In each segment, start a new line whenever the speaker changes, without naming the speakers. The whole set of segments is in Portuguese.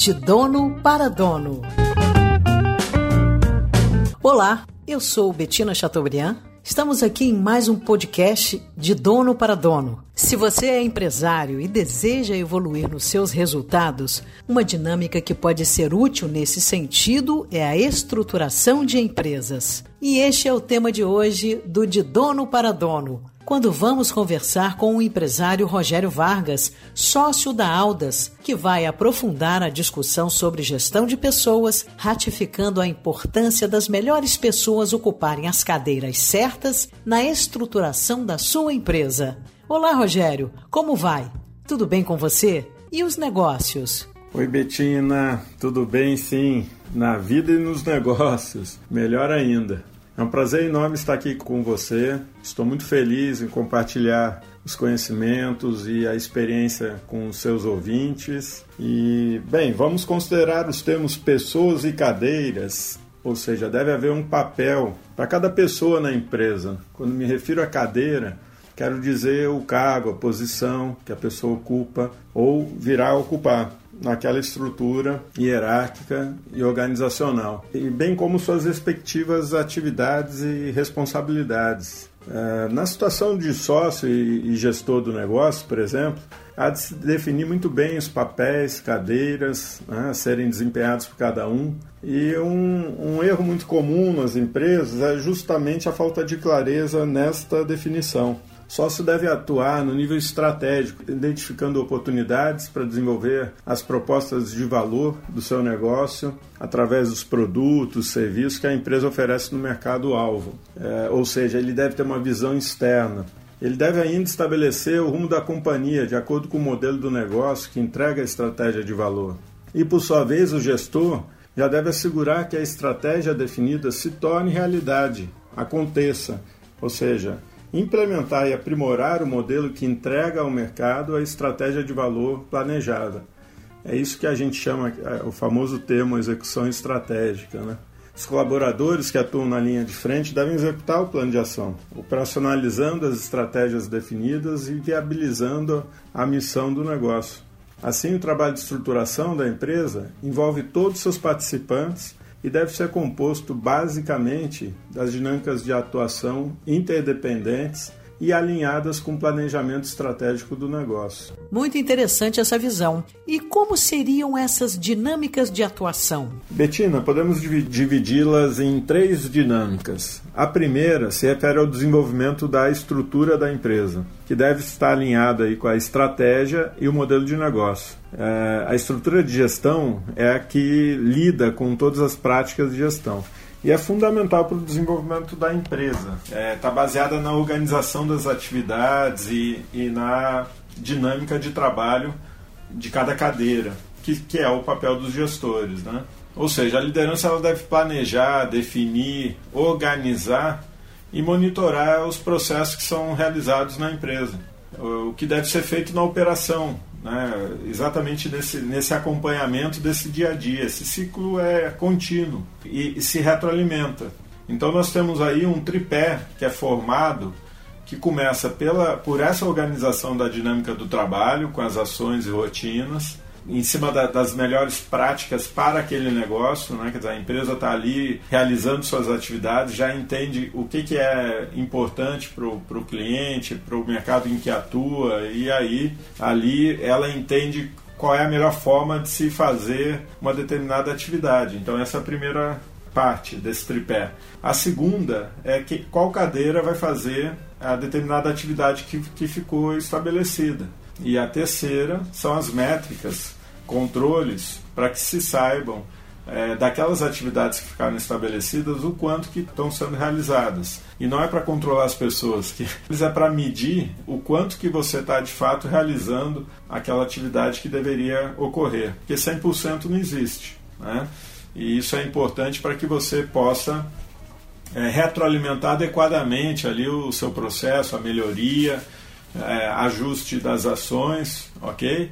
De dono para dono. Olá, eu sou Betina Chateaubriand. Estamos aqui em mais um podcast de dono para dono. Se você é empresário e deseja evoluir nos seus resultados, uma dinâmica que pode ser útil nesse sentido é a estruturação de empresas. E este é o tema de hoje do De Dono para Dono quando vamos conversar com o empresário Rogério Vargas, sócio da Aldas, que vai aprofundar a discussão sobre gestão de pessoas, ratificando a importância das melhores pessoas ocuparem as cadeiras certas na estruturação da sua empresa. Olá, Rogério, como vai? Tudo bem com você? E os negócios?
Oi, Betina, tudo bem sim? Na vida e nos negócios, melhor ainda. É um prazer enorme estar aqui com você. Estou muito feliz em compartilhar os conhecimentos e a experiência com os seus ouvintes. E, bem, vamos considerar os termos pessoas e cadeiras, ou seja, deve haver um papel para cada pessoa na empresa. Quando me refiro a cadeira, quero dizer o cargo, a posição que a pessoa ocupa ou virá a ocupar naquela estrutura hierárquica e organizacional, e bem como suas respectivas atividades e responsabilidades. É, na situação de sócio e gestor do negócio, por exemplo, há de se definir muito bem os papéis, cadeiras né, a serem desempenhados por cada um. E um, um erro muito comum nas empresas é justamente a falta de clareza nesta definição. Só se deve atuar no nível estratégico, identificando oportunidades para desenvolver as propostas de valor do seu negócio através dos produtos, serviços que a empresa oferece no mercado-alvo. É, ou seja, ele deve ter uma visão externa. Ele deve ainda estabelecer o rumo da companhia de acordo com o modelo do negócio que entrega a estratégia de valor. E, por sua vez, o gestor já deve assegurar que a estratégia definida se torne realidade, aconteça, ou seja, implementar e aprimorar o modelo que entrega ao mercado a estratégia de valor planejada. É isso que a gente chama é, o famoso termo execução estratégica. Né? Os colaboradores que atuam na linha de frente devem executar o plano de ação, operacionalizando as estratégias definidas e viabilizando a missão do negócio. Assim, o trabalho de estruturação da empresa envolve todos os seus participantes e deve ser composto basicamente das dinâmicas de atuação interdependentes e alinhadas com o planejamento estratégico do negócio.
Muito interessante essa visão. E como seriam essas dinâmicas de atuação?
Betina, podemos dividi-las em três dinâmicas. A primeira se refere ao desenvolvimento da estrutura da empresa, que deve estar alinhada aí com a estratégia e o modelo de negócio. É, a estrutura de gestão é a que lida com todas as práticas de gestão e é fundamental para o desenvolvimento da empresa. Está é, tá baseada na organização das atividades e, e, na dinâmica de trabalho de cada cadeira, que, que é o papel dos gestores. Né? Ou seja, a liderança ela deve planejar, definir, organizar e monitorar os processos que são realizados na empresa. O que deve ser feito na operação, né? exatamente nesse, nesse acompanhamento desse dia a dia. Esse ciclo é contínuo e, e se retroalimenta. Então nós temos aí um tripé que é formado que começa pela, por essa organização da dinâmica do trabalho, com as ações e rotinas, em cima da, das melhores práticas para aquele negócio, né? Quer dizer, a empresa está ali realizando suas atividades, já entende o que, que é importante para o cliente, para o mercado em que atua, e aí ali ela entende qual é a melhor forma de se fazer uma determinada atividade. Então essa é a primeira parte desse tripé. A segunda é que qual cadeira vai fazer a determinada atividade que, que ficou estabelecida. E a terceira são as métricas, controles, para que se saibam é, daquelas atividades que ficaram estabelecidas, o quanto que estão sendo realizadas. E não é para controlar as pessoas, que é para medir o quanto que você está de fato realizando aquela atividade que deveria ocorrer. Porque 100% não existe. Né? E isso é importante para que você possa é, retroalimentar adequadamente ali o seu processo, a melhoria, é, ajuste das ações, ok?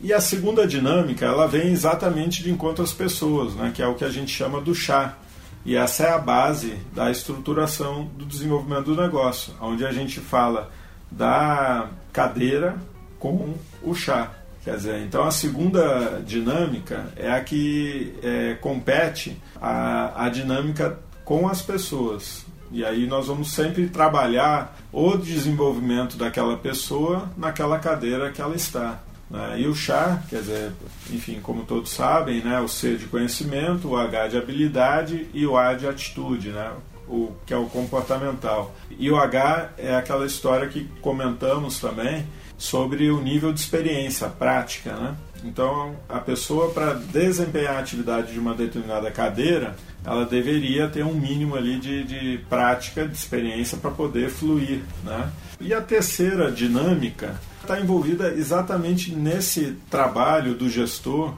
E a segunda dinâmica, ela vem exatamente de encontro às pessoas, né, que é o que a gente chama do chá. E essa é a base da estruturação do desenvolvimento do negócio, onde a gente fala da cadeira com o chá, Quer dizer, então a segunda dinâmica é a que é, compete a, a dinâmica com as pessoas. E aí nós vamos sempre trabalhar o desenvolvimento daquela pessoa naquela cadeira que ela está. Né? E o chá, quer dizer, enfim, como todos sabem, né, o C de conhecimento, o H de habilidade e o A de atitude, né? o que é o comportamental. E o H é aquela história que comentamos também sobre o nível de experiência prática, né? Então, a pessoa para desempenhar a atividade de uma determinada cadeira, ela deveria ter um mínimo ali de, de prática, de experiência para poder fluir, né? E a terceira dinâmica está envolvida exatamente nesse trabalho do gestor,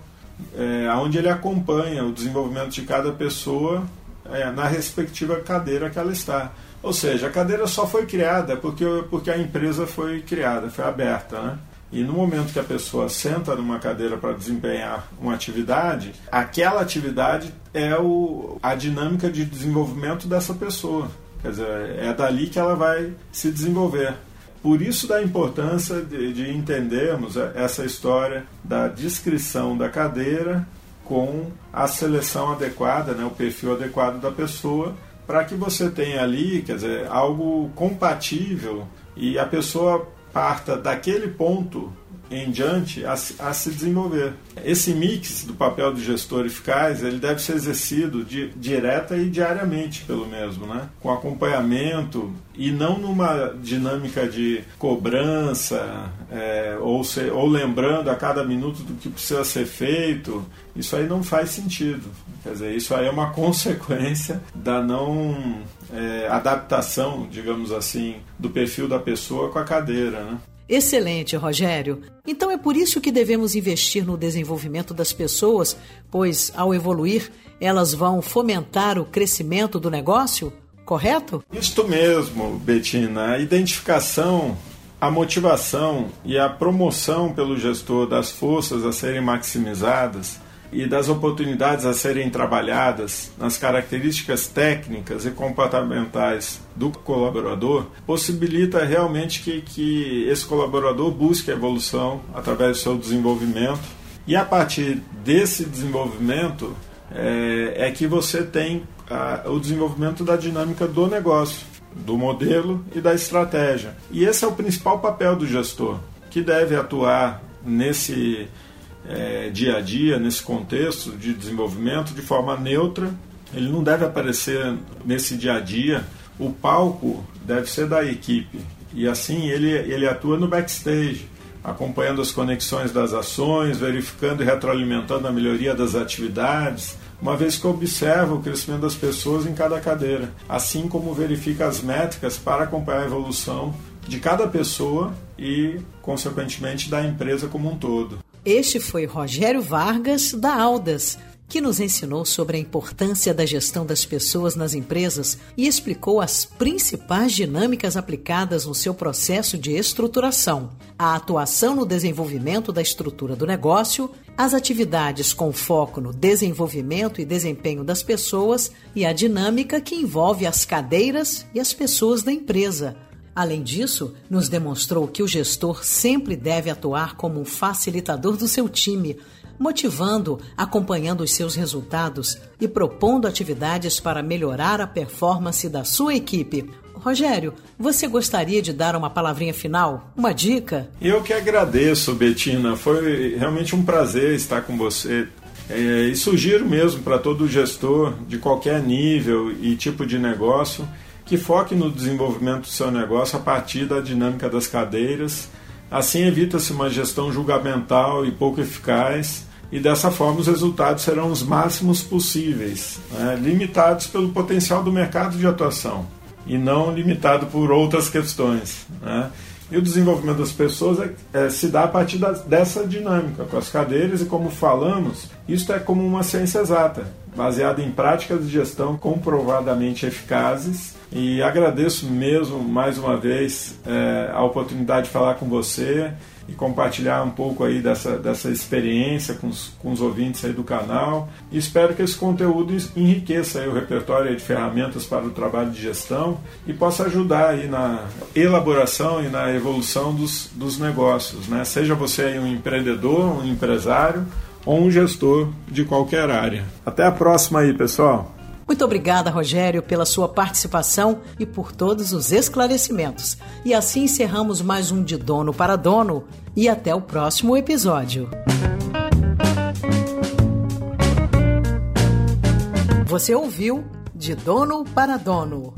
é, onde ele acompanha o desenvolvimento de cada pessoa é, na respectiva cadeira que ela está. Ou seja, a cadeira só foi criada porque, porque a empresa foi criada, foi aberta, né? E no momento que a pessoa senta numa cadeira para desempenhar uma atividade, aquela atividade é o, a dinâmica de desenvolvimento dessa pessoa. Quer dizer, é dali que ela vai se desenvolver. Por isso da importância de, de entendermos essa história da descrição da cadeira com a seleção adequada, né, o perfil adequado da pessoa, para que você tenha ali, quer dizer, algo compatível e a pessoa parta daquele ponto em diante a, a, se desenvolver. Esse mix do papel do gestor eficaz ele deve ser exercido de, direta e diariamente pelo mesmo, né? com acompanhamento e não numa dinâmica de cobrança é, ou, ser, ou lembrando a cada minuto do que precisa ser feito. Isso aí não faz sentido. Quer dizer, isso aí é uma consequência da não é, adaptação, digamos assim, do perfil da pessoa com a cadeira. Né?
Excelente, Rogério. Então é por isso que devemos investir no desenvolvimento das pessoas, pois ao evoluir, elas vão fomentar o crescimento do negócio, correto?
Isto mesmo, Betina. A identificação, a motivação e a promoção pelo gestor das forças a serem maximizadas e das oportunidades a serem trabalhadas nas características técnicas e comportamentais do colaborador possibilita realmente que, que esse colaborador busque a evolução através do seu desenvolvimento e a partir desse desenvolvimento é, é que você tem a, o desenvolvimento da dinâmica do negócio, do modelo e da estratégia. E esse é o principal papel do gestor, que deve atuar nesse é, dia a dia, nesse contexto de desenvolvimento, de forma neutra. Ele não deve aparecer nesse dia a dia. O palco deve ser da equipe. E assim ele, ele atua no backstage, acompanhando as conexões das ações, verificando e retroalimentando a melhoria das atividades, uma vez que observa o crescimento das pessoas em cada cadeira, assim como verifica as métricas para acompanhar a evolução de cada pessoa e, consequentemente, da empresa como um todo.
Este foi Rogério Vargas, da Aldas, que nos ensinou sobre a importância da gestão das pessoas nas empresas e explicou as principais dinâmicas aplicadas no seu processo de estruturação, a atuação no desenvolvimento da estrutura do negócio, as atividades com foco no desenvolvimento e desempenho das pessoas e a dinâmica que envolve as cadeiras e as pessoas da empresa Além disso, nos demonstrou que o gestor sempre deve atuar como um facilitador do seu time, motivando, acompanhando os seus resultados e propondo atividades para melhorar a performance da sua equipe. Rogério, você gostaria de dar uma palavrinha final? Uma dica?
Eu que agradeço, Betina. Foi realmente um prazer estar com você. É, e sugiro mesmo para todo gestor de qualquer nível e tipo de negócio que foque no desenvolvimento do seu negócio a partir da dinâmica das cadeiras. Assim evita-se uma gestão julgamental e pouco eficaz, e dessa forma os resultados serão os máximos possíveis, né, limitados pelo potencial do mercado de atuação e não limitado por outras questões. Né. E o desenvolvimento das pessoas é, é, se dá a partir da, dessa dinâmica, com as cadeiras, e como falamos, isso é como uma ciência exata. Baseada em práticas de gestão comprovadamente eficazes. E agradeço mesmo mais uma vez é, a oportunidade de falar com você e compartilhar um pouco aí dessa, dessa experiência com os, com os ouvintes aí do canal. E espero que esse conteúdo enriqueça aí o repertório de ferramentas para o trabalho de gestão e possa ajudar aí na elaboração e na evolução dos, dos negócios. Né? Seja você aí um empreendedor, um empresário ou um gestor de qualquer área. Até a próxima aí, pessoal!
Muito obrigada, Rogério, pela sua participação e por todos os esclarecimentos. E assim encerramos mais um De Dono para Dono e até o próximo episódio. Você ouviu De Dono para Dono.